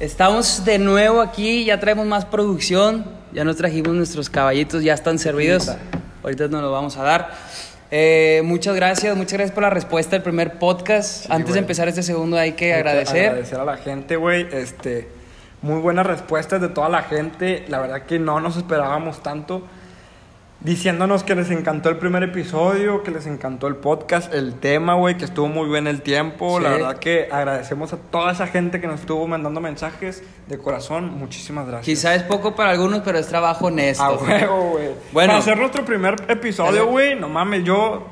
Estamos de nuevo aquí, ya traemos más producción, ya nos trajimos nuestros caballitos, ya están servidos. Ahorita nos los vamos a dar. Eh, muchas gracias, muchas gracias por la respuesta del primer podcast. Antes de empezar este segundo hay que Hay que agradecer. Agradecer a la gente, güey. Este, muy buenas respuestas de toda la gente. La verdad que no nos esperábamos tanto. Diciéndonos que les encantó el primer episodio, que les encantó el podcast, el tema, güey, que estuvo muy bien el tiempo. Sí. La verdad que agradecemos a toda esa gente que nos estuvo mandando mensajes de corazón. Muchísimas gracias. Quizá es poco para algunos, pero es trabajo honesto. A huevo, güey. Bueno. Para hacer nuestro primer episodio, güey, no mames, yo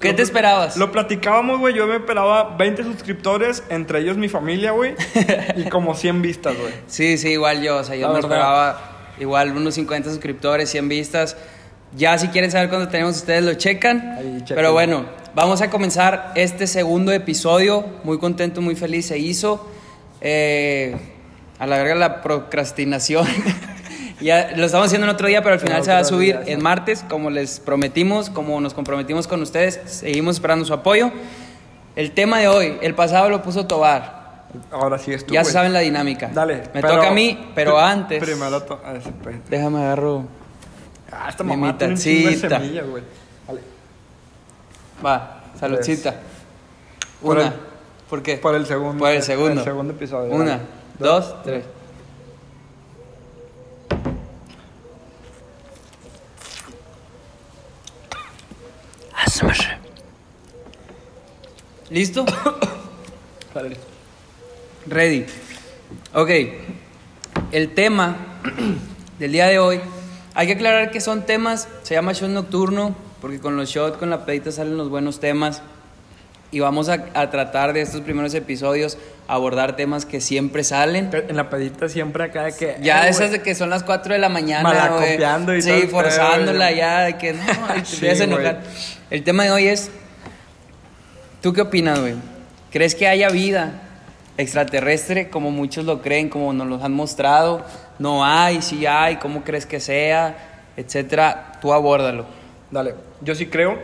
¿Qué Lo- te esperabas? Lo platicábamos, güey. Yo me esperaba 20 suscriptores, entre ellos mi familia, güey. y como 100 vistas, güey. Sí, sí, igual yo, o sea, yo La me verdad. esperaba igual unos 50 suscriptores, 100 vistas. Ya si quieren saber cuándo tenemos ustedes lo checan. Ahí. Pero bueno, vamos a comenzar este segundo episodio. Muy contento, muy feliz se hizo. Eh, a la verga la procrastinación. ya lo estamos haciendo en otro día, pero al final Pero se va a subir día, en martes, como les prometimos, como nos comprometimos con ustedes. Seguimos esperando su apoyo. El tema de hoy, el pasado lo puso Tobar. Ahora sí es tú, ya saben la dinámica. Dale. Me pero- toca a mí, pero antes. Primero. Déjame agarro. Ah, esta Mi mamá tiene un chingo de mitacita. semillas, güey. Dale. Va, saludcita. Por Una. el- ¿Por qué? Por el segundo. Por el segundo. el segundo episodio. Una, dos, tres. ¿Listo? Dale. Ready. Ok. El tema del día de hoy. Hay que aclarar que son temas. Se llama shot nocturno. Porque con los shots, con la pedita salen los buenos temas. Y vamos a, a tratar de estos primeros episodios abordar temas que siempre salen. En la pedita siempre acá de que. Ya eh, esas de que son las 4 de la mañana. Malacopiando güey. y todo Sí, forzándola ya, de que no, te Sí, a enojar. El tema de hoy es. ¿Tú qué opinas, güey? ¿Crees que haya vida extraterrestre como muchos lo creen, como nos lo han mostrado? No hay, sí hay, ¿cómo crees que sea? Etcétera. Tú abórdalo. Dale. Yo sí creo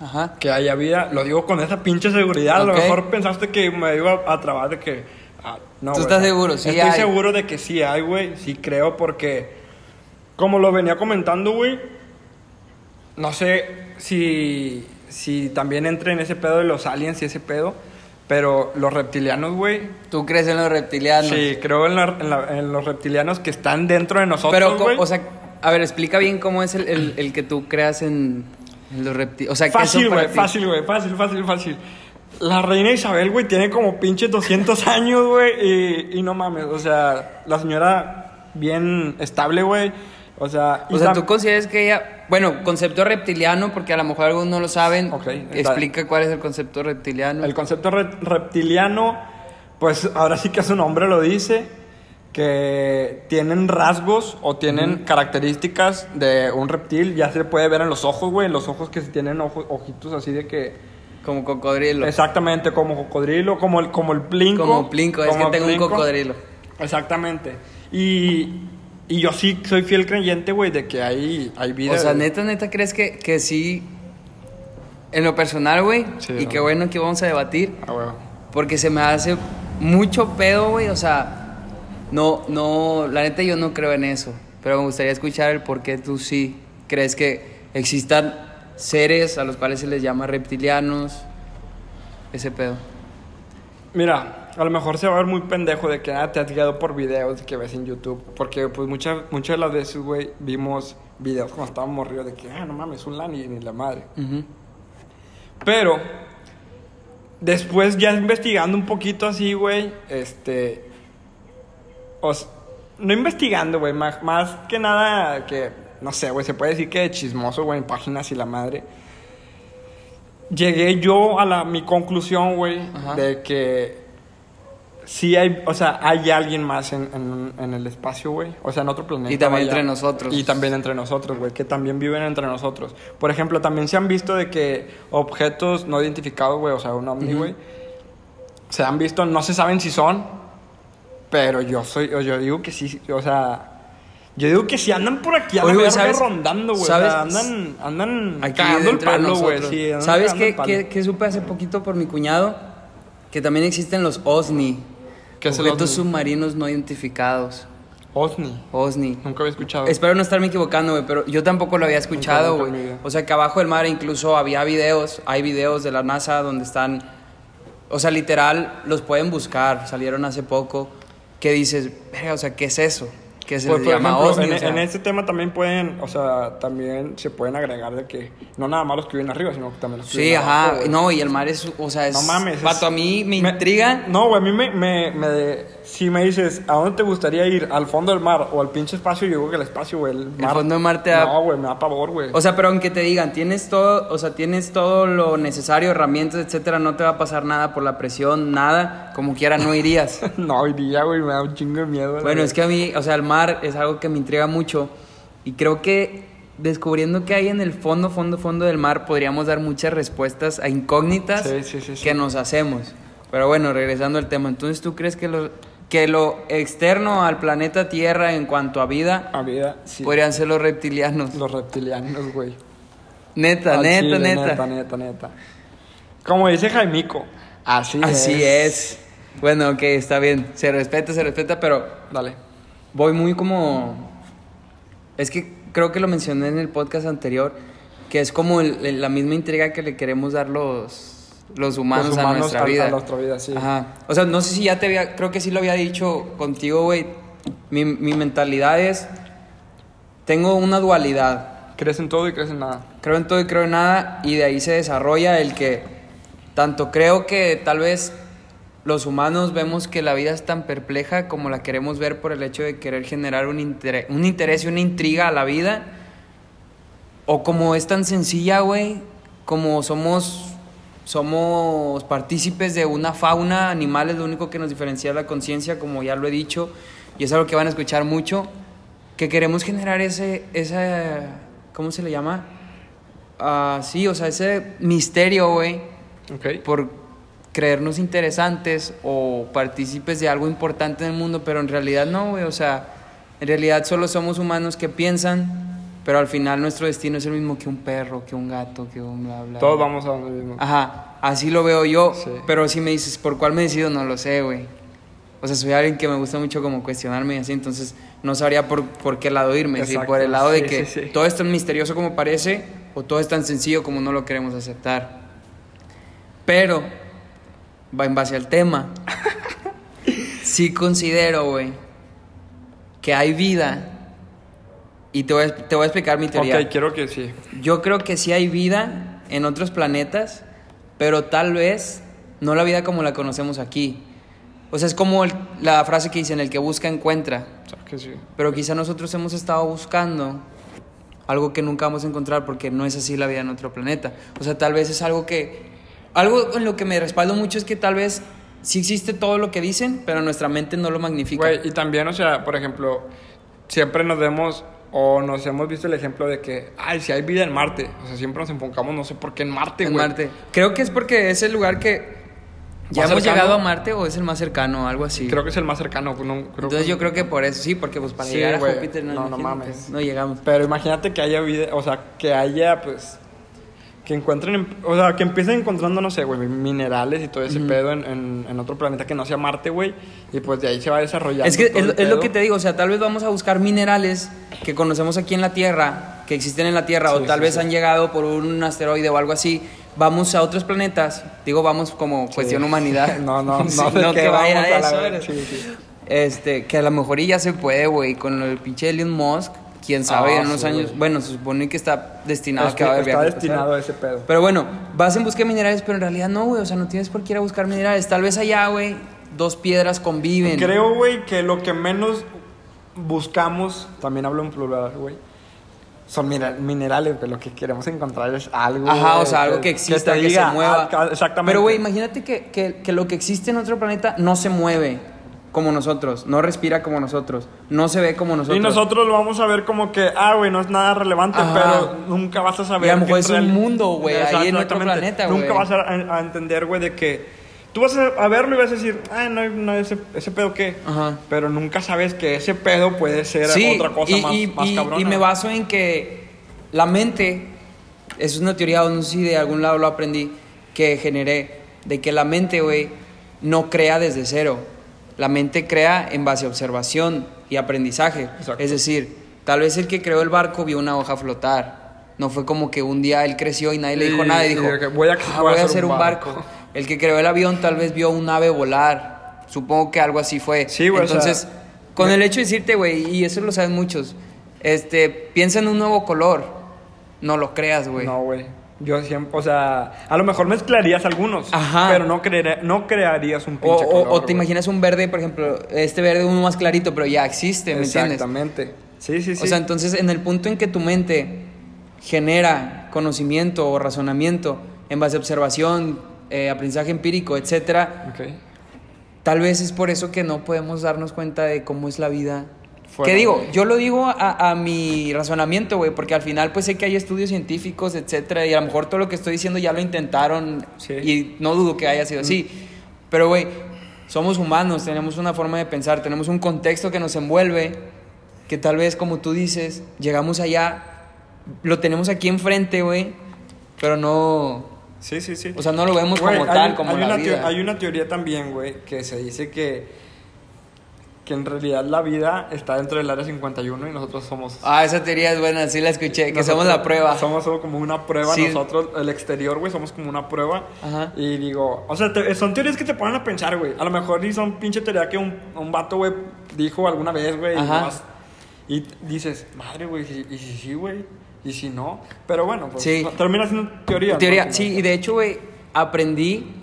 Ajá. que haya vida. Lo digo con esa pinche seguridad. A lo mejor pensaste que me iba a trabar de que. ah, no, ¿Tú estás seguro? Sí Estoy hay. seguro de que sí hay, güey. Sí creo porque. Como lo venía comentando, güey. No sé si. Si también entre en ese pedo de los aliens y ese pedo. Pero los reptilianos, güey. ¿Tú crees en los reptilianos? Sí, creo en, la- en la- en los reptilianos que están dentro de nosotros, Pero, o sea, a ver, explica bien cómo es el, el- el que tú creas en, los reptiles. O sea, ¿qué son Fácil, güey, fácil, güey, fácil, fácil, fácil. La reina Isabel, güey, tiene como pinche 200 años, güey, y, y no mames, o sea, la señora bien estable, güey, o sea... O sea, tú consideras que ella. Bueno, concepto reptiliano, porque a lo mejor algunos no lo saben. Ok, está- Explica cuál es el concepto reptiliano. El concepto re- reptiliano, pues ahora sí que su nombre lo dice, que tienen rasgos o tienen características de un reptil, ya se puede ver en los ojos, güey, en los ojos que tienen ojitos así de que... Como cocodrilo. Exactamente, como cocodrilo, como el, como el plinco. Como plinco, es que tengo un cocodrilo. Exactamente. Y, y yo sí soy fiel creyente, güey, de que hay, hay vida. O sea, güey. neta, neta, ¿crees que, que sí? En lo personal, güey. Sí, y qué bueno que vamos a debatir. Ah, huevo. Porque se me hace mucho pedo, güey. O sea, no, no, la neta yo no creo en eso. Pero me gustaría escuchar el por qué tú sí crees que existan seres a los cuales se les llama reptilianos. Ese pedo. Mira, a lo mejor se va a ver muy pendejo de que ah, te has guiado por videos que ves en YouTube. Porque, pues, muchas, muchas de las veces, güey, vimos videos cuando estábamos morridos de que, ah, no mames, un lani ni la madre. Pero, después ya investigando un poquito así, güey, este... os- no investigando, güey, más, más que nada que, no sé, güey, se puede decir que chismoso, güey, en páginas y la madre. Llegué yo a la, mi conclusión, güey, de que sí hay, o sea, hay alguien más en, en- en el espacio, güey. O sea, en otro planeta. Y también vaya. entre nosotros. Y también entre nosotros, güey, que también viven entre nosotros. Por ejemplo, también se han visto de que objetos no identificados, güey, o sea, un ovni, güey, se han visto, no se saben si son, pero yo soy, yo digo que sí, o sea, Yo digo que si andan por aquí a Oye, la güey, verga ¿sabes- rondando, güey. O sabes- sea, andan, andan Aquí cagando el palo, güey. Sí, ¿Sabes qué, qué- qué supe hace poquito por mi cuñado? Que también existen los OSNI. ¿Qué es el Objetos OVNI? submarinos no identificados. OSNI. OSNI. Nunca había escuchado. Espero no estarme equivocando, güey, pero yo tampoco lo había escuchado, güey. O sea, que abajo del mar incluso había videos, hay videos de la NASA donde están, o sea, literal, los pueden buscar, salieron hace poco, que dices, "Verga, o sea, ¿qué es eso? Que se Pues, por llama ejemplo, OSNI, en, o sea. en este tema también pueden, o sea, también se pueden agregar de que no nada más los que viven arriba, sino que también los que Sí, viven ajá, abajo, no, y el mar es, o sea, es... No mames. Vato, es- a mí me, intriga... No, güey, a mí me, me, me- Si me dices, ¿a dónde te gustaría ir? ¿Al fondo del mar o al pinche espacio? Yo digo que el espacio, güey. El, mar- fondo del mar te da- No, güey, me da pavor, güey. O sea, pero aunque te digan, tienes todo, o sea, tienes todo lo necesario, herramientas, etcétera, no te va a pasar nada por la presión, nada, como quiera no irías. no, iría, güey, me da un chingo de miedo. Bueno, verdad. es que a mí, o sea, el mar es algo que me intriga mucho y creo que descubriendo qué hay en el fondo, fondo, fondo del mar, podríamos dar muchas respuestas a incógnitas Sí, sí, sí, sí. que nos hacemos. Pero bueno, regresando al tema, entonces tú crees que lo, que lo externo al planeta Tierra en cuanto a vida A vida, sí. podrían ser los reptilianos? Los reptilianos, güey. Neta, neta, chile, neta, Neta, neta, neta. Como dice Jaimico, así, Así es. Bueno, ok, está bien. Se respeta, se respeta, pero Dale. voy muy como... Es que creo que lo mencioné en el podcast anterior, que es como el- el- la misma intriga que le queremos dar los, los humanos, Los a nuestra a- vida. a nuestra vida, sí. Ajá. O sea, no sé si ya te había... Creo que sí lo había dicho contigo, güey. Mi, mi mentalidad es... Tengo una dualidad. Crees en todo y crees en nada. Creo en todo y creo en nada y de ahí se desarrolla el que tanto creo que tal vez los humanos vemos que la vida es tan perpleja como la queremos ver por el hecho de querer generar un interés, un interés y una intriga a la vida o como es tan sencilla, güey, como somos somos partícipes de una fauna, animales, lo único que nos diferencia es la conciencia, como ya lo he dicho, y es algo que van a escuchar mucho, que queremos generar ese, esa, ¿cómo se le llama? Ah, sí, o sea, ese misterio, güey, Ok. por creernos interesantes o partícipes de algo importante en el mundo, pero en realidad no, güey, o sea, en realidad solo somos humanos que piensan, pero al final nuestro destino es el mismo que un perro, que un gato, que un bla, bla. Todos bla. vamos a donde mismo. Ajá, así lo veo yo, Sí. pero si me dices por cuál me decido, no lo sé, güey. O sea, soy alguien que me gusta mucho como cuestionarme y así, entonces no sabría por, por qué lado irme, Exacto, por el lado de sí, que sí, sí. todo es tan misterioso como parece o todo es tan sencillo como no lo queremos aceptar. Pero, va en base al tema, sí considero, güey, que hay vida y te voy, a, te voy a explicar mi teoría. Ok, quiero que sí. Yo creo que sí hay vida en otros planetas, pero tal vez no la vida como la conocemos aquí. O sea, es como el- la frase que dicen, el que busca encuentra. Que sí. Pero quizá nosotros hemos estado buscando algo que nunca vamos a encontrar porque no es así la vida en otro planeta. O sea, tal vez es algo que... Algo en lo que me respaldo mucho es que tal vez sí existe todo lo que dicen, pero nuestra mente no lo magnifica. Güey, y también, o sea, por ejemplo, siempre nos vemos o nos hemos visto el ejemplo de que, ay, si hay vida en Marte. O sea, siempre nos enfocamos, no sé por qué en Marte, en güey. Marte. Creo que es porque es el lugar que... ¿Ya hemos cercano. llegado a Marte o es el más cercano? Algo así. Creo que es el más cercano. pues, no, creo Entonces que- yo creo que por eso, sí, porque pues para Sí, llegar a. Júpiter no, No, no mames. no llegamos. Pero imagínate que haya vida, o sea, que haya, pues, que encuentren, en- o sea, que empiecen encontrando, no sé, güey, minerales y todo ese pedo en, en- en otro planeta que no sea Marte, güey, y pues de ahí se va desarrollando. Es que es, el es lo que te digo, o sea, tal vez vamos a buscar minerales que conocemos aquí en la Tierra, que existen en la Tierra, o tal sí, vez sí. han llegado por un asteroide o algo así. Vamos a otros planetas, digo, vamos como cuestión humanidad. No, no, no qué que vaya vamos a eso. Este, que a lo mejor ya se puede, güey, con el pinche Elon Musk, quién sabe, Ah, en unos sí, años, güey. bueno, se supone que está destinado Es a que va a haber está destinado a ese pedo. Pero bueno, vas en busca de minerales, pero en realidad no, güey. O sea, no tienes por qué ir a buscar minerales. Tal vez allá, güey, dos piedras conviven. Creo, güey, que lo que menos buscamos, también hablo en plural, güey, son mine- minerales, que lo que queremos encontrar es algo. Ajá, o sea, algo que exista, que, diga, se mueva. ah, exactamente. Pero, güey, imagínate que, que, que lo que existe en otro planeta no se mueve como nosotros, no respira como nosotros, no se ve como nosotros. Y nosotros lo vamos a ver como que, ah, güey, no es nada relevante, Ajá. pero nunca vas a saber. Y a lo mejor es un mundo, güey, ahí en otro planeta, Nunca güey. vas a, a entender, güey, de que tú vas a, verlo y vas a decir, ah, no, no, ese, ese pedo qué. Ajá. Pero nunca sabes que ese pedo puede ser Sí, otra cosa y, más, y- más y- cabrona. y me baso en que la mente, es una teoría, no sé si de algún lado lo aprendí, que generé, de que la mente, güey, no crea desde cero. La mente crea en base a observación y aprendizaje. Exacto. Es decir, tal vez el que creó el barco vio una hoja flotar. No fue como que un día él creció y nadie le dijo Y- nada y dijo, voy a- "Ah, voy a hacer un barco. barco". El que creó el avión tal vez vio un ave volar. Supongo que algo así fue. Sí, güey, o sea, Entonces, con el hecho de decirte, güey, y eso lo saben muchos, este, piensa en un nuevo color. No lo creas, güey. No, güey. Yo siempre, o sea, a lo mejor mezclarías algunos, Ajá. pero no, no crearías un pinche o- color, o te imaginas un verde, por ejemplo, este verde uno más clarito, pero ya existe, ¿me entiendes? Exactamente. Sí, sí, sí. O sea, entonces en el punto en que tu mente genera conocimiento o razonamiento en base a observación, eh, aprendizaje empírico, etcétera, tal vez es por eso que no podemos darnos cuenta de cómo es la vida. Fuera ¿Qué digo? Yo lo digo a, a mi razonamiento, güey, porque al final pues sé que hay estudios científicos, etcétera, y a lo mejor todo lo que estoy diciendo ya lo intentaron Sí. y no dudo que haya sido así. Pero, güey, somos humanos, tenemos una forma de pensar, tenemos un contexto que nos envuelve, que tal vez, como tú dices, llegamos allá, lo tenemos aquí enfrente, güey, pero no, Sí, sí, sí. o sea, no lo vemos Güey, como hay tal, como hay la una vida. hay una teoría también, güey, que se dice que, que en realidad la vida está dentro del área 51 y nosotros somos... Ah, esa teoría es buena, sí la escuché, que nosotros somos la prueba. Somos solo como una prueba Sí. nosotros, el exterior, güey, somos como una prueba. Ajá. Y digo, o sea, te- son teorías que te ponen a pensar, güey. A lo mejor ni son pinche teoría que un, un vato, güey, dijo alguna vez, güey. Y, y dices, madre, güey, ¿y si sí, güey? ¿Y si no? Pero bueno, pues Sí. no- termina siendo teoría. ¿no? Teoría, Al sí, y de hecho, güey, aprendí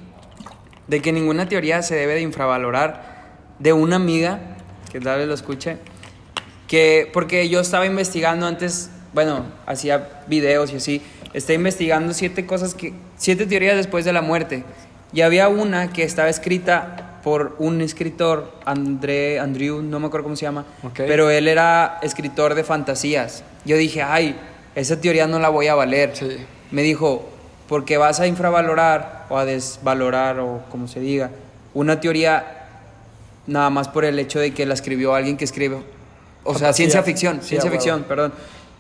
de que ninguna teoría se debe de infravalorar de una amiga, que tal vez lo escuche, que, porque yo estaba investigando antes, bueno, hacía videos y así, estaba investigando siete cosas que, siete teorías después de la muerte, y había una que estaba escrita por un escritor, André, Andrew, no me acuerdo cómo se llama, pero él era escritor de fantasías. Yo dije, ay, esa teoría no la voy a valer Sí. me dijo, porque vas a infravalorar o a desvalorar o como se diga, una teoría nada más por el hecho de que la escribió alguien que escribe, o sea, ciencia ficción, Sí, ciencia ficción, perdón.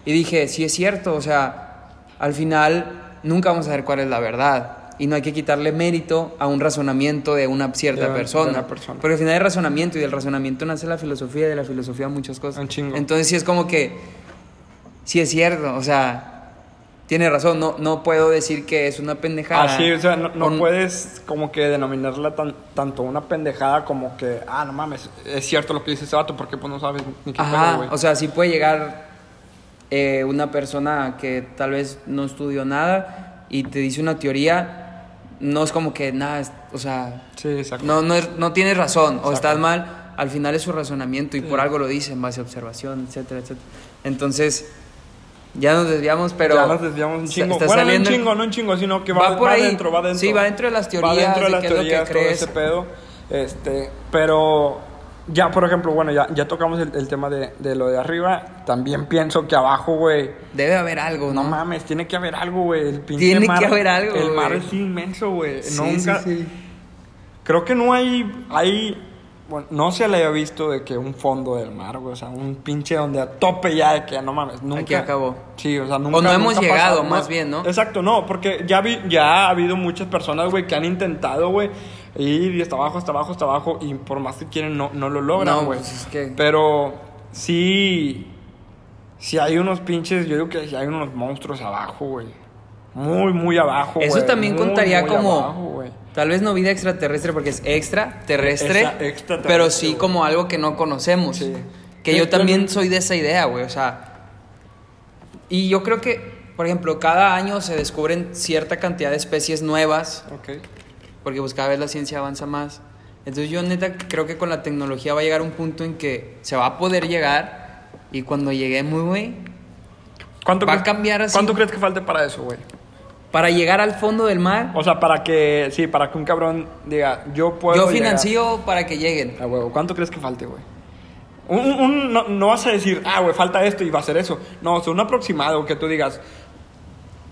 Y dije, sí es cierto, o sea, al final nunca vamos a saber cuál es la verdad. Y no hay que quitarle mérito a un razonamiento de una cierta De- de persona. una persona. Porque al final hay razonamiento y del razonamiento nace la filosofía y de la filosofía muchas cosas. Un chingo. Entonces sí es como que, sí es cierto, o sea, tiene razón, no, no puedo decir que es una pendejada. Ah, sí, o sea, no, no Con- puedes como que denominarla tan, tanto una pendejada como que, ah, no mames, es cierto lo que dice ese vato porque pues no sabes ni qué pedo, Ajá, güey. o sea, sí puede llegar eh, una persona que tal vez no estudió nada y te dice una teoría, no es como que nada, o sea, Sí, no, no, es- no tienes razón o estás mal, al final es su razonamiento y por algo lo dice en base a observación, etcétera, etcétera. Entonces, ya nos desviamos, pero... ya nos desviamos un chingo. está bueno, no un chingo, no un chingo, sino que va, Va por va ahí. dentro, va dentro. Sí, va dentro de las Va teorías, dentro de de las qué es lo que teorías, todo crees. ese pedo. Este, pero ya, por ejemplo, bueno, ya, ya tocamos el, el tema de, de lo de arriba. También pienso que abajo, güey, Debe haber algo, no ¿no? mames, tiene que haber algo, güey. El pinche Tiene mar- que haber algo, El mar es inmenso, güey. Sí, Nunca. sí, sí. Creo que no hay, hay, bueno, no se le había visto de que un fondo del mar, güey, o sea, un pinche donde a tope ya de que no mames, nunca. Aquí acabó. Sí, o sea, nunca. O no hemos nunca llegado, pasado, más bien, ¿no? Exacto, no, porque ya vi, ya ha habido muchas personas, güey, que han intentado, güey, ir hasta abajo, hasta abajo, hasta abajo, y por más que quieren, no, no lo logran, No, güey. pues es que- Pero sí, sí hay unos pinches, yo digo que sí hay unos monstruos abajo, güey. Muy, muy abajo, Eso güey, también muy, contaría muy como abajo, güey. Tal vez no vida extraterrestre porque es extraterrestre, extraterrestre, pero sí güey. como algo que no conocemos. Sí. Que Sí, yo también soy de esa idea, güey, o sea, y yo creo que, por ejemplo, cada año se descubren cierta cantidad de especies nuevas, Ok. porque pues cada vez la ciencia avanza más. Entonces yo neta creo que con la tecnología va a llegar un punto en que se va a poder llegar y cuando lleguemos, güey, ¿Cuánto Va a cambiar así. ¿Cuánto crees que falte para eso, güey? Para llegar al fondo del mar, O sea, para que, sí, para que un cabrón diga, yo puedo. yo llegar. financio para que lleguen. A huevo, ¿cuánto crees que falte, güey? Un, no, no vas a decir, ah, güey, falta esto y va a ser eso. No, o sea, un aproximado que tú digas,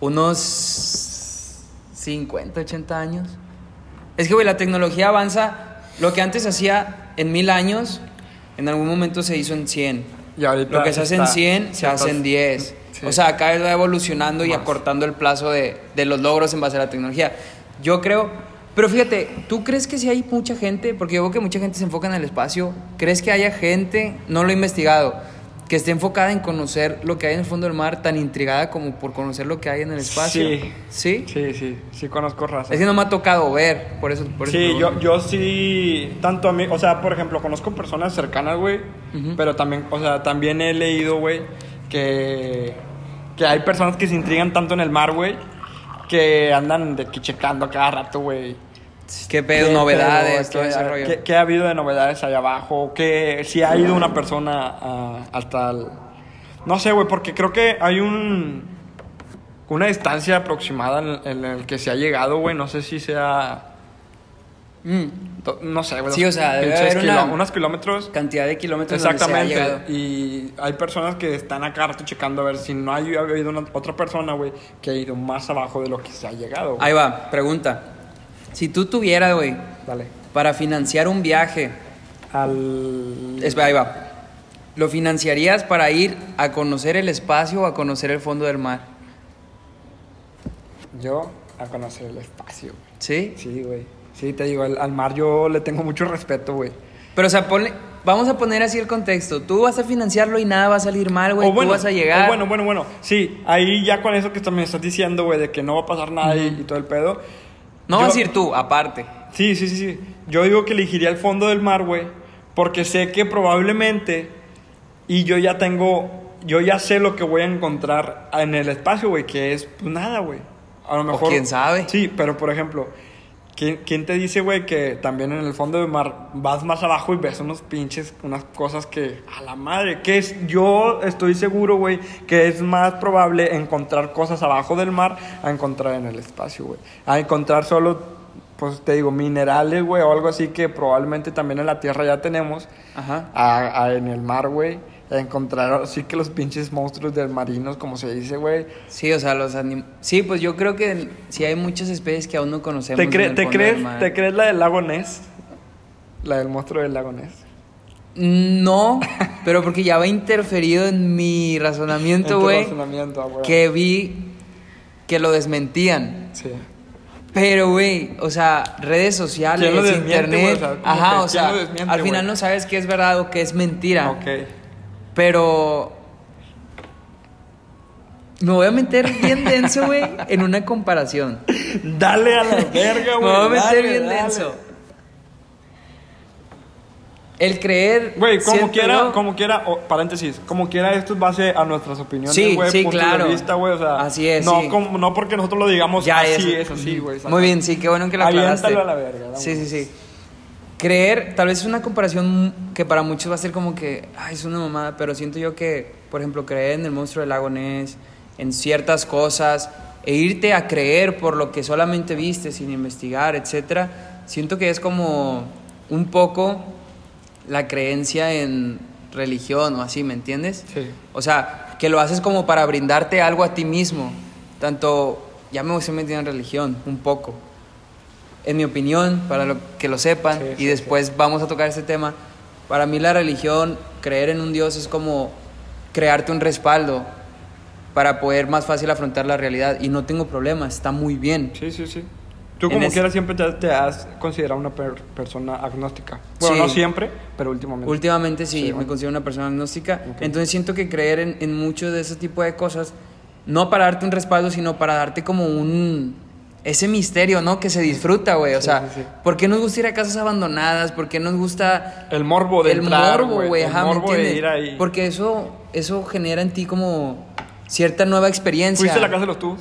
Unos 50, 80 años. Es que, güey, la tecnología avanza. Lo que antes hacía en mil años, en algún momento se hizo en 100. Y ahorita Lo que se hace en está 100 se hace en 10. Sí. O sea, cada vez va evolucionando y Más. acortando el plazo de, de los logros en base a la tecnología. Yo creo, pero fíjate, ¿tú crees que si hay mucha gente? Porque yo veo que mucha gente se enfoca en el espacio. ¿Crees que haya gente, no lo he investigado, que esté enfocada en conocer lo que hay en el fondo del mar, tan intrigada como por conocer lo que hay en el espacio? Sí. ¿Sí? Sí, sí, sí conozco raza. Es que no me ha tocado ver, por eso. Por eso Sí, yo, yo sí, tanto a mí, o sea, por ejemplo, conozco personas cercanas, güey, Ujú. pero también, o sea, también he leído, güey, que, que hay personas que se intrigan tanto en el mar, güey, que andan de que checando a cada rato, güey. ¿Qué pedo? ¿Qué Novedades, pedo? todo ese ¿Qué- rollo. ¿Qué, qué ha habido de novedades allá abajo? Que si ha ido una persona a- hasta el... No sé, güey, porque creo que hay un... Una distancia aproximada en, en el que se ha llegado, güey. No sé si sea... Mm, No sé, güey. Sí, o sea, debe haber una- unos kilómetros. cantidad de kilómetros donde se ha Exactamente. Y hay personas que están acá rato checando a ver si no hay habido una- otra persona, güey, que ha ido más abajo de lo que se ha llegado. Ahí va, pregunta. Si tú tuvieras, güey, para financiar un viaje, Al... es, ahí va, ¿lo financiarías para ir a conocer el espacio o a conocer el fondo del mar? Yo a conocer el espacio. ¿Sí? Sí, güey. Sí, te digo, al, al mar yo le tengo mucho respeto, güey. Pero, o sea, ponle- vamos a poner así el contexto. Tú vas a financiarlo y nada va a salir mal, güey. O bueno, tú vas a llegar. o bueno, bueno, bueno. Sí, ahí ya con eso que me estás diciendo, güey, de que no va a pasar nada y, y todo el pedo. no yo- vas a ir tú, aparte. Sí, sí, sí, sí. Yo digo que elegiría el fondo del mar, güey, porque sé que probablemente y yo ya tengo, yo ya sé lo que voy a encontrar en el espacio, güey, que es pues nada, güey. A lo mejor. quién sabe. Sí, pero por ejemplo, ¿quién, quién te dice, güey, que también en el fondo del mar vas más abajo y ves unos pinches, unas cosas que a la madre, que es, yo estoy seguro, güey, que es más probable encontrar cosas abajo del mar a encontrar en el espacio, güey. A encontrar solo pues te digo, minerales, güey, o algo así que probablemente también en la tierra ya tenemos, Ajá. a- a- en el mar, güey, encontrar así que los pinches monstruos del marinos, como se dice, güey. Sí, o sea, los anim... Sí, pues yo creo que sí hay muchas especies que aún no conocemos. ¿Te, cre- crees. ¿Te crees la del lago Ness? La del monstruo del lago Ness. No, pero porque ya va interferido en mi En razonamiento, tu güey. razonamiento, güey. Que vi que lo desmentían. Sí. Pero, güey, o sea, redes sociales, internet. O sea, como ajá, que o ¿quién sea, al final no sabes qué es verdad o qué es mentira. Ok. Pero. Me voy a meter bien denso, güey, en una comparación. Dale a la verga, Me güey. voy a meter dale, bien dale. denso. El creer. Güey, como siento quiera, como quiera, o, paréntesis, como quiera, esto es base a nuestras opiniones, Sí, güey, sí, puntos claro. de vista, güey, o sea, Así es, no, sí. como- no porque nosotros lo digamos Ya así, es. es así, güey. Muy bien, sí, qué bueno que lo aclaraste. Aviéntalo a la verga. Sí, sí, sí. Creer, tal vez es una comparación que para muchos va a ser como que, ay, es una mamada, pero siento yo que, por ejemplo, creer en el monstruo del lago Ness, en ciertas cosas, e irte a creer por lo que solamente viste sin investigar, etcétera, siento que es como un poco la creencia en religión o así, ¿me entiendes? Sí. O sea, que lo haces como para brindarte algo a ti mismo. Tanto, ya me estoy metiendo en religión, un poco. En mi opinión, para lo, que lo sepan, Sí, y sí, después vamos a tocar este tema. Para mí la religión, creer en un Dios es como crearte un respaldo para poder más fácil afrontar la realidad. Y no tengo problema, está muy bien. Sí, sí, sí. Tú como quieras siempre te, te has considerado una per- persona agnóstica. Bueno, Sí. no siempre, pero últimamente. Últimamente sí, Sí, me bueno. considero una persona agnóstica. Ok. Entonces siento que creer en, en mucho de ese tipo de cosas, no para darte un respaldo, sino para darte como un... Ese misterio, ¿no? Que se disfruta, güey. O Sí, sea, sí, sí. ¿por qué nos gusta ir a casas abandonadas? ¿Por qué nos gusta El morbo de el entrar, morbo, güey? El Ajá, ¿me morbo de ir ahí. Porque eso, eso genera en ti como cierta nueva experiencia. ¿Fuiste a la casa de los tubos?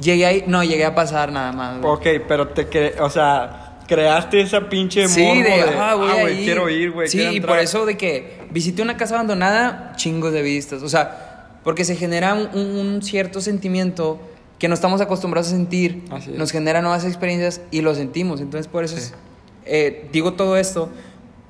Llegué ahí, no, llegué a pasar nada más. güey. Ok, pero te cre o sea, creaste esa pinche Sí, morbo de, de, ah, güey, quiero ir, güey. Sí, y por entrar". eso de que visité una casa abandonada, chingos de vistas. O sea, porque se genera un cierto sentimiento que no estamos acostumbrados a sentir. Nos genera nuevas experiencias y lo sentimos. Entonces, por eso Sí. es- eh, digo todo esto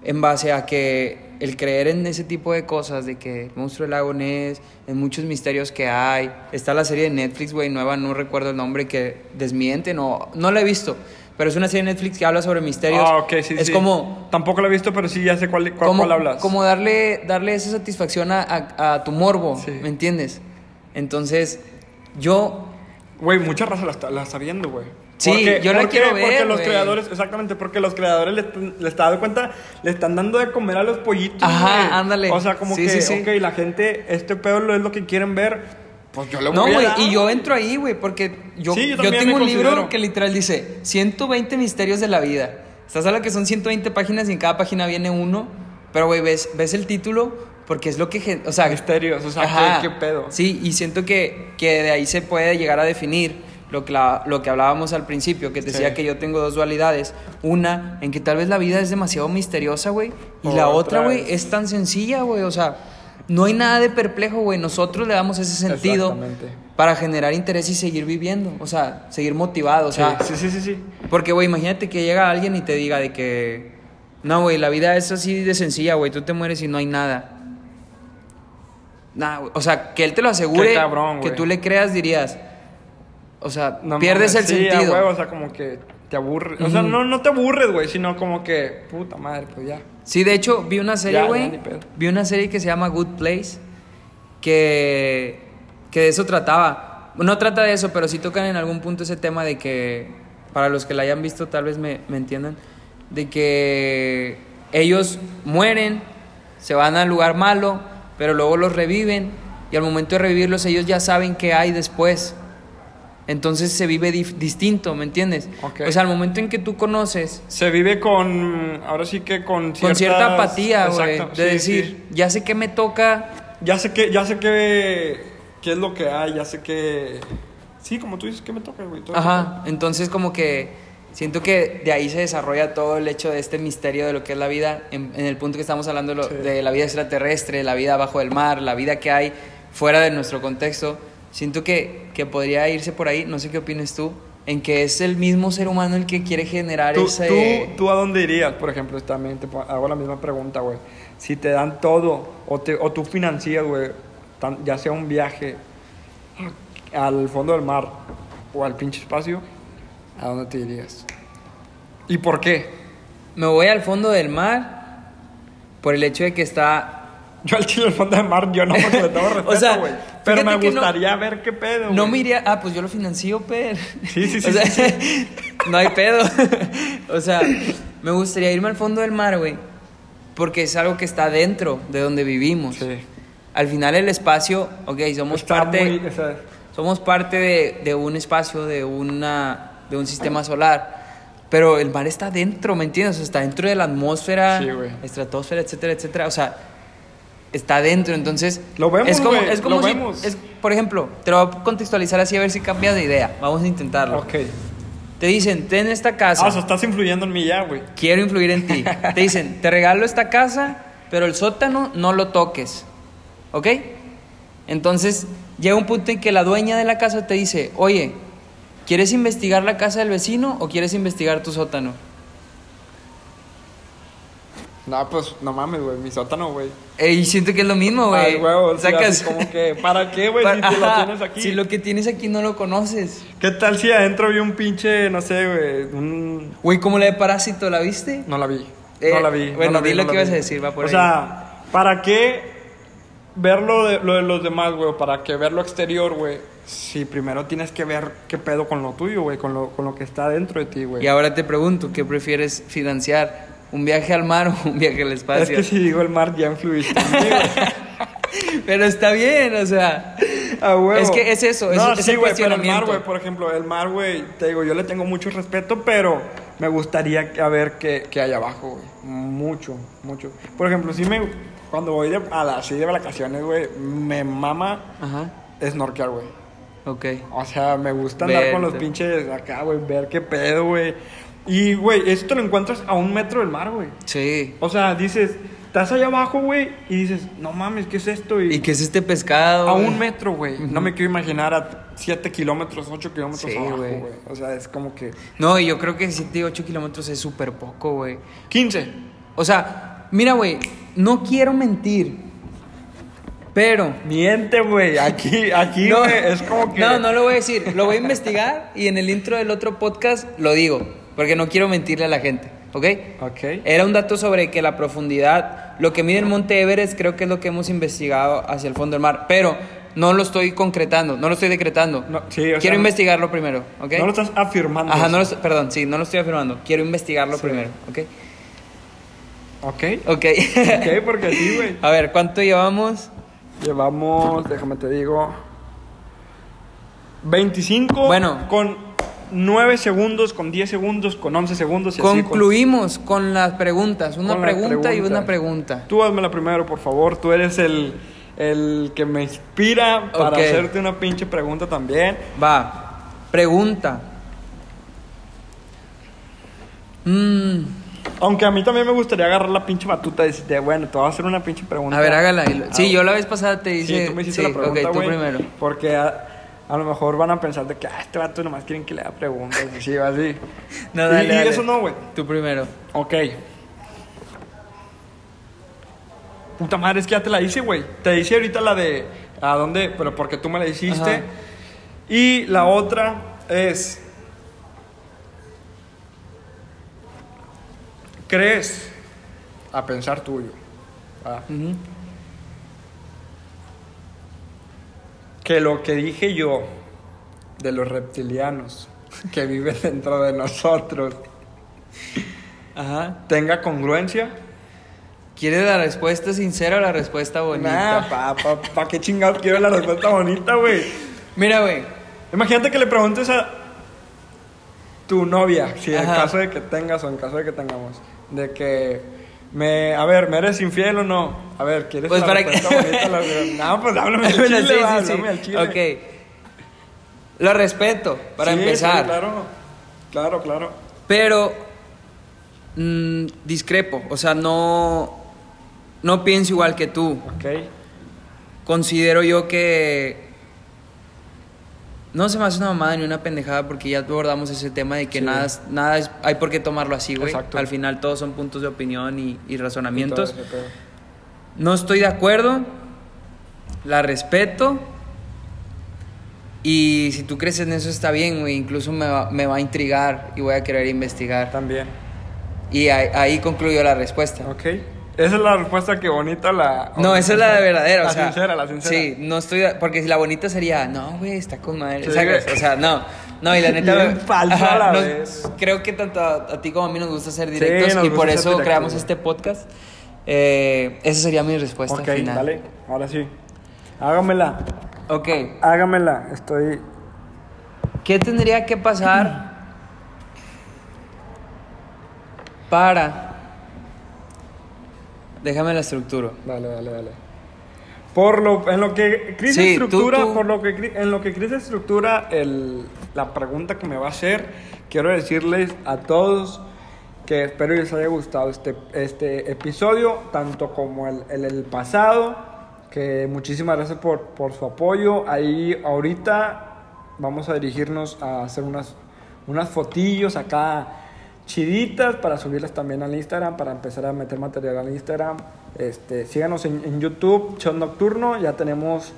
en base a que el creer en ese tipo de cosas, de que el monstruo del lago Ness, en muchos misterios que hay. Está la serie de Netflix, güey, nueva, no recuerdo el nombre, que desmienten o no la he visto. pero es una serie de Netflix que habla sobre misterios. Ah, ok, sí, Es sí. como, Tampoco lo he visto, pero sí ya sé cuál, cuál, como, cuál hablas. como darle, darle esa satisfacción a, a- a tu morbo, Sí. ¿me entiendes? Entonces, yo Güey, mucha raza la está, la está viendo, güey. Sí, Porque- yo la ¿por qué? quiero ver, Porque los güey. creadores, exactamente, porque los creadores le, le está dando cuenta, le están dando de comer a los pollitos. Ajá, güey. ándale. O sea, como Sí, que, sí, sí. ok, la gente, este pedo lo es lo que quieren ver, pues yo le voy No, a güey, dar, y yo entro ahí, güey, porque yo, yo yo, tengo un libro considero. que literal dice 120 misterios de la vida. Estás hablando que son 120 páginas y en cada página viene uno, pero güey, ves, ves el título porque es lo que, o sea, Misterios, o sea, ajá, ¿qué, qué pedo? Sí, y siento que, que de ahí se puede llegar a definir lo que, la- lo que hablábamos al principio, que te decía que yo tengo dos dualidades. Una, en que tal vez la vida es demasiado misteriosa, güey, y la Otra güey, es- tan sencilla, güey, o sea, no hay nada de perplejo, güey, nosotros le damos ese sentido para generar interés y seguir viviendo, o sea, seguir motivado, o sea, sí, sí, sí, sí. porque, güey, imagínate que llega alguien y te diga de que, no, güey, la vida es así de sencilla, güey, tú te mueres y no hay nada. Nah, o sea, que él te lo asegure, cabrón, que tú le creas, dirías, o sea, No pierdes el sí, sentido. o sea, como que te aburres. O sea, Ujú. no, no te aburres, güey, sino como que, puta madre, pues ya. Sí, de hecho, vi una serie, güey. Vi una serie que se llama Good Place. Que, que de eso trataba. No trata de eso, pero sí tocan en algún punto ese tema de que, para los que la hayan visto, tal vez me, me entiendan. De que ellos mueren, se van al lugar malo, pero luego los reviven. Y al momento de revivirlos, ellos ya saben qué hay después. Entonces se vive distinto, ¿me entiendes? Ok. O sea, al momento en que tú conoces Se vive con, ahora sí que con con cierta apatía, güey. De sí, decir, sí. ya sé que me toca. Ya sé que, ya sé que, qué es lo que hay, ya sé que... Sí, como tú dices, ¿qué me toca, güey? Todo Ajá. Entonces, como que siento que de ahí se desarrolla todo el hecho de este misterio de lo que es la vida. En, en el punto que estamos hablando de, lo- Sí. de la vida extraterrestre, la vida bajo el mar, la vida que hay fuera de nuestro contexto. Siento que, que podría irse por ahí. No sé qué opinas tú. En que es el mismo ser humano el que quiere generar ¿Tú, ese. tú, tú a dónde irías, por ejemplo? También te hago la misma pregunta, güey. Si te dan todo, o, te, o tú financias, güey, ya sea un viaje al fondo del mar o al pinche espacio, ¿a dónde te irías? ¿Y por qué? Me voy al fondo del mar por el hecho de que está Yo al chile al fondo del mar, yo no, porque le tengo respeto, sea, güey. Pero me no- gustaría ver qué pedo, No güey. me iría. Ah, pues yo lo financio, per. Sí, sí, sí, O sea, sí, no hay pedo. o sea, me gustaría irme al fondo del mar, güey. Porque es algo que está dentro de donde vivimos. Sí. Al final el espacio, ok, somos Está parte. muy- o sea, Somos parte de, de un espacio, de una. De un sistema solar. Pero el mar está dentro, ¿me entiendes? O sea, está dentro de la atmósfera, Sí, estratosfera, etcétera, etcétera. O sea, está dentro. Entonces, Lo vemos, es como, es como lo si, vemos. es- por ejemplo, te lo voy a contextualizar así a ver si cambias de idea. Vamos a intentarlo. ok. Te dicen, ten esta casa. Ah, o sea, estás influyendo en mí ya, güey. Quiero influir en ti. Te dicen, te regalo esta casa, pero el sótano no lo toques. ¿Ok? Entonces, llega un punto en que la dueña de la casa te dice, oye, ¿quieres investigar la casa del vecino o quieres investigar tu sótano? No, pues, no mames, güey, mi sótano, güey. Y siento que es lo mismo, güey. Ay, huevo, Sacas... como que, ¿para qué, güey, si tú lo tienes aquí? Si lo que tienes aquí no lo conoces. ¿Qué tal si adentro vi un pinche, no sé, güey, un... Güey, como la de Parásito, ¿la viste? No la vi, Eh, no la vi. bueno, no la vi, di lo no que ibas vi. a decir, va por O ahí. sea, ¿para qué ver lo de, lo de los demás, güey? ¿Para qué ver lo exterior, güey? Si primero tienes que ver qué pedo con lo tuyo, güey, con lo, con lo que está dentro de ti, güey. Y ahora te pregunto, ¿qué prefieres financiar? ¿Un viaje al mar o un viaje al Es espacio? que si digo el mar ya influiste. Pero está bien, o sea. Es que es eso, es- no, es sí, el güey, pero el mar, güey, por ejemplo, el mar, güey, te digo, yo le tengo mucho respeto, pero me gustaría a ver qué, qué hay abajo, güey. Mucho, mucho. Por ejemplo, si me, cuando voy de, a la, así de vacaciones, güey, me mama Ajá. snorkear, güey. Ok. O sea, me gusta andar con los pinches acá, güey, ver qué pedo, güey. Y, güey, esto lo encuentras a un metro del mar, güey. Sí. O sea, dices, estás allá abajo, güey, y dices, no mames, ¿qué es esto? ¿Y qué es este pescado? A un metro, güey. No me quiero imaginar a 7 kilómetros, 8 kilómetros Sí, abajo, güey. güey. O sea, es como que. No, y yo creo que 7, 8 kilómetros es súper poco, güey. 15. O sea, mira, güey, no quiero mentir. Pero. Miente, güey. Aquí, aquí, güey, es como que. No, no lo voy a decir. Lo voy a investigar y en el intro del otro podcast lo digo. porque no quiero mentirle a la gente, ¿ok? Ok. Era un dato sobre que la profundidad, lo que mide el monte Everest, creo que es lo que hemos investigado hacia el fondo del mar, pero no lo estoy concretando, no lo estoy decretando. No, sí, o sea, quiero no- investigarlo primero, ¿ok? No lo estás afirmando. Ajá, no lo perdón, sí, no lo estoy afirmando. Quiero investigarlo Sí. primero, ¿ok? Ok. Ok. Ok, porque sí, güey. A ver, ¿cuánto llevamos? Llevamos, déjame te digo, 25 Bueno. con 9 segundos, con 10 segundos, con 11 segundos y así. con- Concluimos con las preguntas. Una pregunta y una pregunta. Tú hazmela primero, por favor. Tú eres el, el que me inspira para hacerte una pinche pregunta también. Va. Pregunta. Mm, Aunque a mí también me gustaría agarrar la pinche batuta y decirte, bueno, te voy a hacer una pinche pregunta. a ver, hágala. Sí, Ah, yo la vez pasada te Sí, hice. tú me hiciste sí, la pregunta, Ok, tú güey, primero. Porque a, a lo mejor van a pensar de que, ah, este vato nomás quieren que le haga preguntas. Y sí, va así. No, Y- dale, y, eso no, güey. Tú primero. Ok. Puta madre, es que ya te la hice, güey. Te hice ahorita la de a dónde, pero porque tú me la hiciste. Ajá. Y la otra es. ¿Crees? A pensar tuyo. Ujú. Que lo que dije yo de los reptilianos que viven dentro de nosotros Ajá. tenga congruencia. ¿Quieres la respuesta sincera o la respuesta bonita? Nah, pa, pa, pa, qué chingados quiero la respuesta bonita, güey. Mira, güey. Imagínate que le preguntes a tu novia, si en Ajá. caso de que tengas o en caso de que tengamos, de que me, a ver, ¿me eres infiel o no? A ver, ¿quieres Pues la para que-? La- No, pues háblame al Bueno, chile, sí, va, sí, sí. háblame al chile. Ok. Lo respeto, para Sí, sí, empezar. claro, claro, claro. Pero mm, discrepo, o sea, no, no pienso igual que tú. Ok, Considero yo que no se me hace una mamada ni una pendejada porque ya abordamos ese tema de que Sí. nada, es- nada es, hay por qué tomarlo así, güey. Al final todos son puntos de opinión y, y razonamientos. No estoy de acuerdo, la respeto. Y si tú crees en eso está bien, güey. Incluso me va, me va a intrigar y voy a querer investigar. También. Y ahí, ahí concluyó la respuesta. Ok. Esa es la respuesta que bonita la... No, esa es la de verdadera, La o sea. sincera, la sincera. Sí, no estoy. porque si la bonita sería, no, güey, está con madre. Güey. O sea, no. No, y la neta. Bien falso a la vez. Creo que tanto a, a ti como a mí nos gusta ser directos nos y gusta por ser eso directos, creamos güey. este podcast. Eh, esa sería mi respuesta Ok, final. dale, ahora sí. Hágamela, Ok. hágamela, estoy... ¿Qué tendría que pasar para. Déjame la estructura. Dale, dale, dale. Por lo, en lo que Sí, tú- estructura, tú- por lo que en lo que Cris estructura el, la pregunta que me va a hacer, quiero decirles a todos que espero les haya gustado este, este episodio, tanto como el, el, el pasado, que muchísimas gracias por, por su apoyo. Ahí ahorita vamos a dirigirnos a hacer unas, unas fotillos acá chiditas para subirlas también al Instagram, para empezar a meter material al Instagram. Este, síganos en, en YouTube, Shot Nocturno, ya tenemos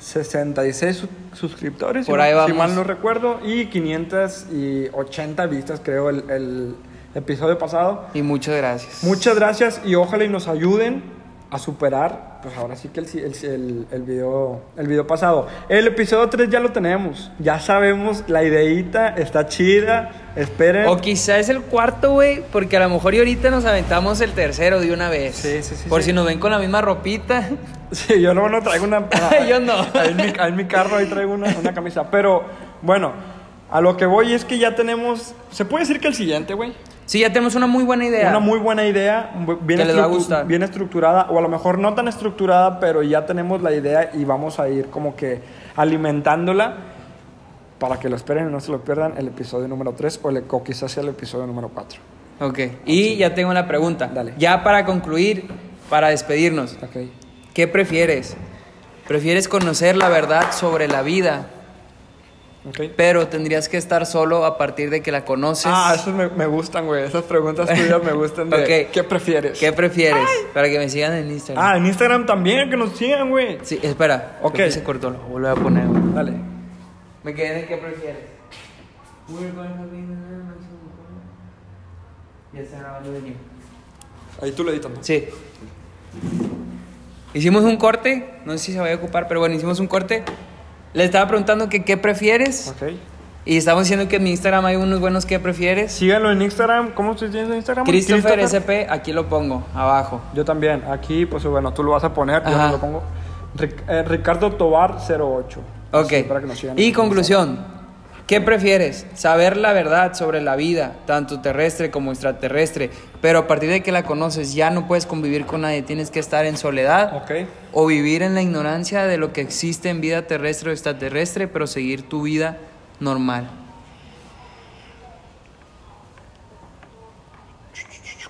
66 su- suscriptores, Por si, ahí si vamos. mal no recuerdo, y 580 vistas creo el, el episodio pasado. Y muchas gracias. Muchas gracias y ojalá y nos ayuden a superar, pues ahora sí que el, el, el, video, el video pasado. El episodio 3 ya lo tenemos, ya sabemos, la ideita está chida, esperen. O quizá es el cuarto, güey, porque a lo mejor y ahorita nos aventamos el tercero de una vez. Sí, sí, sí, Por sí. si nos ven con la misma ropita. Sí, yo no, no traigo una... Yo no. Ahí en mi, ahí en mi carro ahí traigo una, una camisa, pero bueno, a lo que voy es que ya tenemos, se puede decir que el siguiente, güey. Sí, ya tenemos una muy buena idea. Una muy buena idea, bien, Que les va a estructu- gustar. bien estructurada, o a lo mejor no tan estructurada, pero ya tenemos la idea y vamos a ir como que alimentándola para que lo esperen y no se lo pierdan el episodio número 3 o, el, o quizás sea el episodio número 4. Ok. Y ya tengo la pregunta. Dale. Ya para concluir, para despedirnos. Ok. ¿Qué prefieres? ¿Prefieres conocer la verdad sobre la vida, Ok. pero tendrías que estar solo a partir de que la conoces? Ah, esos me, me gustan, güey. Esas preguntas tuyas me gustan de Ok. ¿qué prefieres? ¿Qué prefieres? Para que me sigan en Instagram. Ah, en Instagram también, que nos sigan, güey. Sí, espera. Ok. creo que se cortó, lo vuelvo a poner. güey. Dale. Me quedé en qué prefieres. Ya está grabando de. Ahí tú lo editas, ¿no? Sí. Hicimos un corte, no sé si se va a ocupar, pero bueno, hicimos un corte. Le estaba preguntando que qué prefieres Ok. y estamos diciendo que en mi Instagram hay unos buenos qué prefieres. Síganlo en Instagram. ¿Cómo estoy tienes en Instagram? Christopher SP, aquí lo pongo, abajo. Yo también. Aquí, pues bueno, tú lo vas a poner. Yo Ajá. lo pongo. Ric- eh, Ricardo Tobar 08. Ok. Así, para que nos sigan. Y conclusión. ¿Qué prefieres? Saber la verdad sobre la vida, tanto terrestre como extraterrestre, pero a partir de que la conoces ya no puedes convivir con nadie, tienes que estar en soledad o vivir en la ignorancia de lo que existe en vida terrestre o extraterrestre, pero seguir tu vida normal.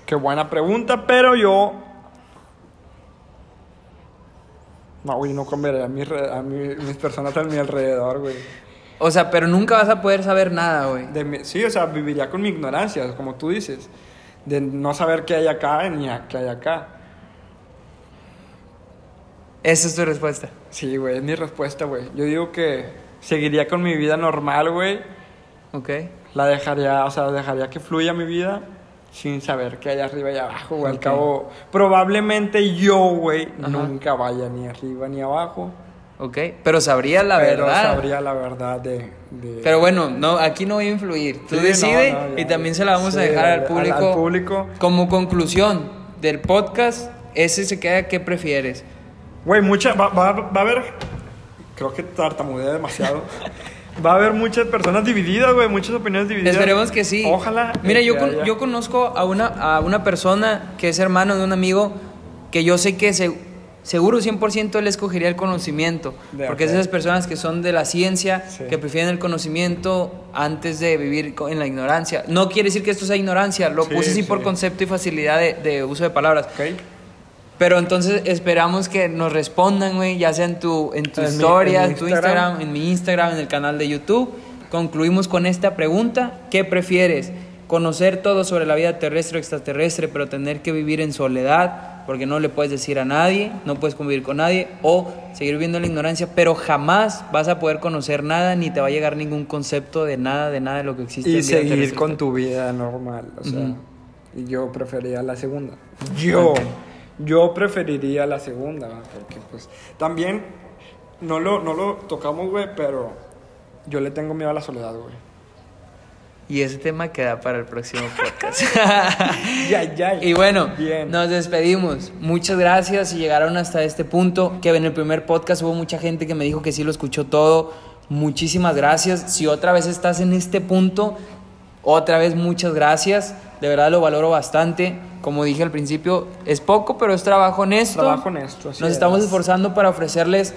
Qué buena pregunta, pero yo. No, güey, no cambiaré a, mi, a mi- mis personas a mi alrededor, güey. O sea, pero nunca vas a poder saber nada, güey. Sí, o sea, viviría con mi ignorancia, como tú dices. De no saber qué hay acá ni a- qué hay acá. Esa es tu respuesta. Sí, güey, es mi respuesta, güey. Yo digo que seguiría con mi vida normal, güey. ¿Ok? La dejaría, o sea, dejaría que fluya mi vida sin saber qué hay arriba y abajo, güey. Al Ok. cabo, probablemente yo, güey, nunca vaya ni arriba ni abajo. ¿Ok? Pero sabría la pero verdad. sabría la verdad de... de- Pero bueno, no, aquí no voy a influir. Tú Sí, decides no, no, y también se la vamos a sí, dejar al al- público. al público. Como conclusión del podcast, ese se queda ¿qué prefieres? Güey, mucha, va, va, va a haber, creo que tartamudeé demasiado. va a haber muchas personas divididas, güey, muchas opiniones divididas. Esperemos que sí. Ojalá. Mira, yo, con- yo conozco a una, a una persona que es hermano de un amigo que yo sé que se- seguro 100% él escogería el conocimiento. De porque es esas personas que son de la ciencia, Sí. que prefieren el conocimiento antes de vivir en la ignorancia. No quiere decir que esto sea ignorancia, lo Sí, puse así por sí. concepto y facilidad de, de uso de palabras. Ok. Pero entonces esperamos que nos respondan, güey, ya sea en tu, en tu En historia, en tu Instagram. Instagram, en mi Instagram, en el canal de YouTube. Concluimos con esta pregunta. ¿Qué prefieres? ¿Conocer todo sobre la vida terrestre o extraterrestre, pero tener que vivir en soledad porque no le puedes decir a nadie, no puedes convivir con nadie? ¿O seguir viviendo en la ignorancia, pero jamás vas a poder conocer nada ni te va a llegar ningún concepto de nada, de nada de lo que existe Y seguir con tu vida normal, o sea. Ujú. Y yo preferiría la segunda. Yo. Yo preferiría la segunda, porque pues también no lo, no lo tocamos, güey, pero yo le tengo miedo a la soledad, güey. Y ese tema queda para el próximo podcast. Ya, ya. Y bueno, Bien. nos despedimos. Muchas gracias si llegaron hasta este punto. Que en el primer podcast hubo mucha gente que me dijo que sí lo escuchó todo. Muchísimas gracias. Si otra vez estás en este punto, otra vez muchas gracias. De verdad lo valoro bastante. Como dije al principio, es poco, pero es trabajo honesto. Trabajo honesto, así Nos es. estamos esforzando para ofrecerles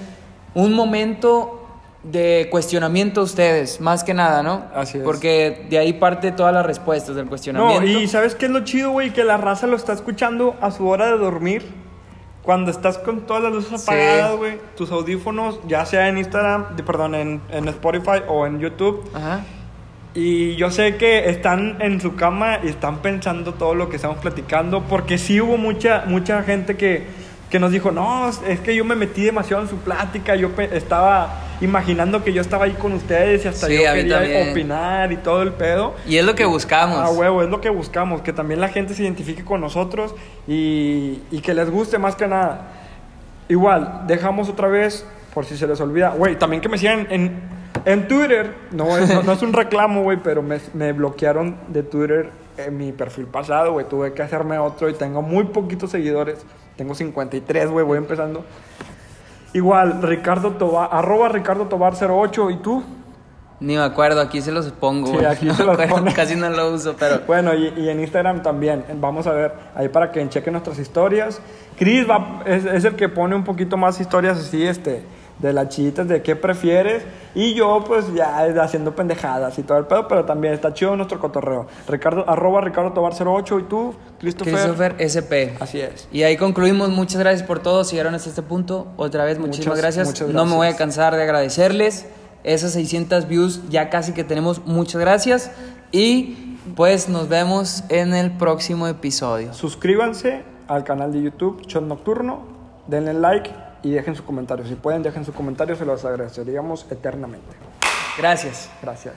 un momento de cuestionamiento a ustedes, más que nada, ¿no? Así es. Porque de ahí parte todas las respuestas del cuestionamiento. No, y ¿sabes qué es lo chido, güey? Que la raza lo está escuchando a su hora de dormir. Cuando estás con todas las luces apagadas, güey, tus audífonos, ya sea en Instagram, de- perdón, en, en Spotify o en YouTube. Ajá. Y yo sé que están en su cama y están pensando todo lo que estamos platicando, porque sí hubo mucha, mucha gente que, que nos dijo, no, es que yo me metí demasiado en su plática, yo estaba imaginando que yo estaba ahí con ustedes y hasta Sí, yo quería también. opinar y todo el pedo. Y es lo que buscamos. Ah, huevo, es lo que buscamos, que también la gente se identifique con nosotros y, y que les guste más que nada. Igual, dejamos otra vez, por si se les olvida, güey, también que me sigan en, en Twitter. No es, no, no es un reclamo, güey, pero me, me bloquearon de Twitter en mi perfil pasado, güey. Tuve que hacerme otro y tengo muy poquitos seguidores. Tengo 53, güey, voy empezando. Igual, Ricardo Tobar, arroba Ricardo Tobar 08, ¿y tú? Ni me acuerdo, aquí se los pongo. Sí, aquí No se los acuerdo, pone. Casi no lo uso, pero. Bueno, y, y en Instagram también. Vamos a ver ahí para que chequen nuestras historias. Chris va, es, es el que pone un poquito más historias así, este, de las chiditas de qué prefieres. Y yo, pues, ya haciendo pendejadas y todo el pedo, pero también está chido nuestro cotorreo. Ricardo, arroba Ricardo Tobar 08 y tú, Christopher. Christopher SP. Así es. Y ahí concluimos. Muchas gracias por todo. Si llegaron hasta este punto, otra vez, muchísimas Muchas- gracias. muchas No me voy a gracias. cansar de agradecerles. Esas 600 views ya casi que tenemos. Muchas gracias. Y pues nos vemos en el próximo episodio. Suscríbanse al canal de YouTube Shot Nocturno, denle like y dejen sus comentarios. Si pueden, dejen sus comentarios, se los agradeceríamos eternamente. Gracias. Gracias.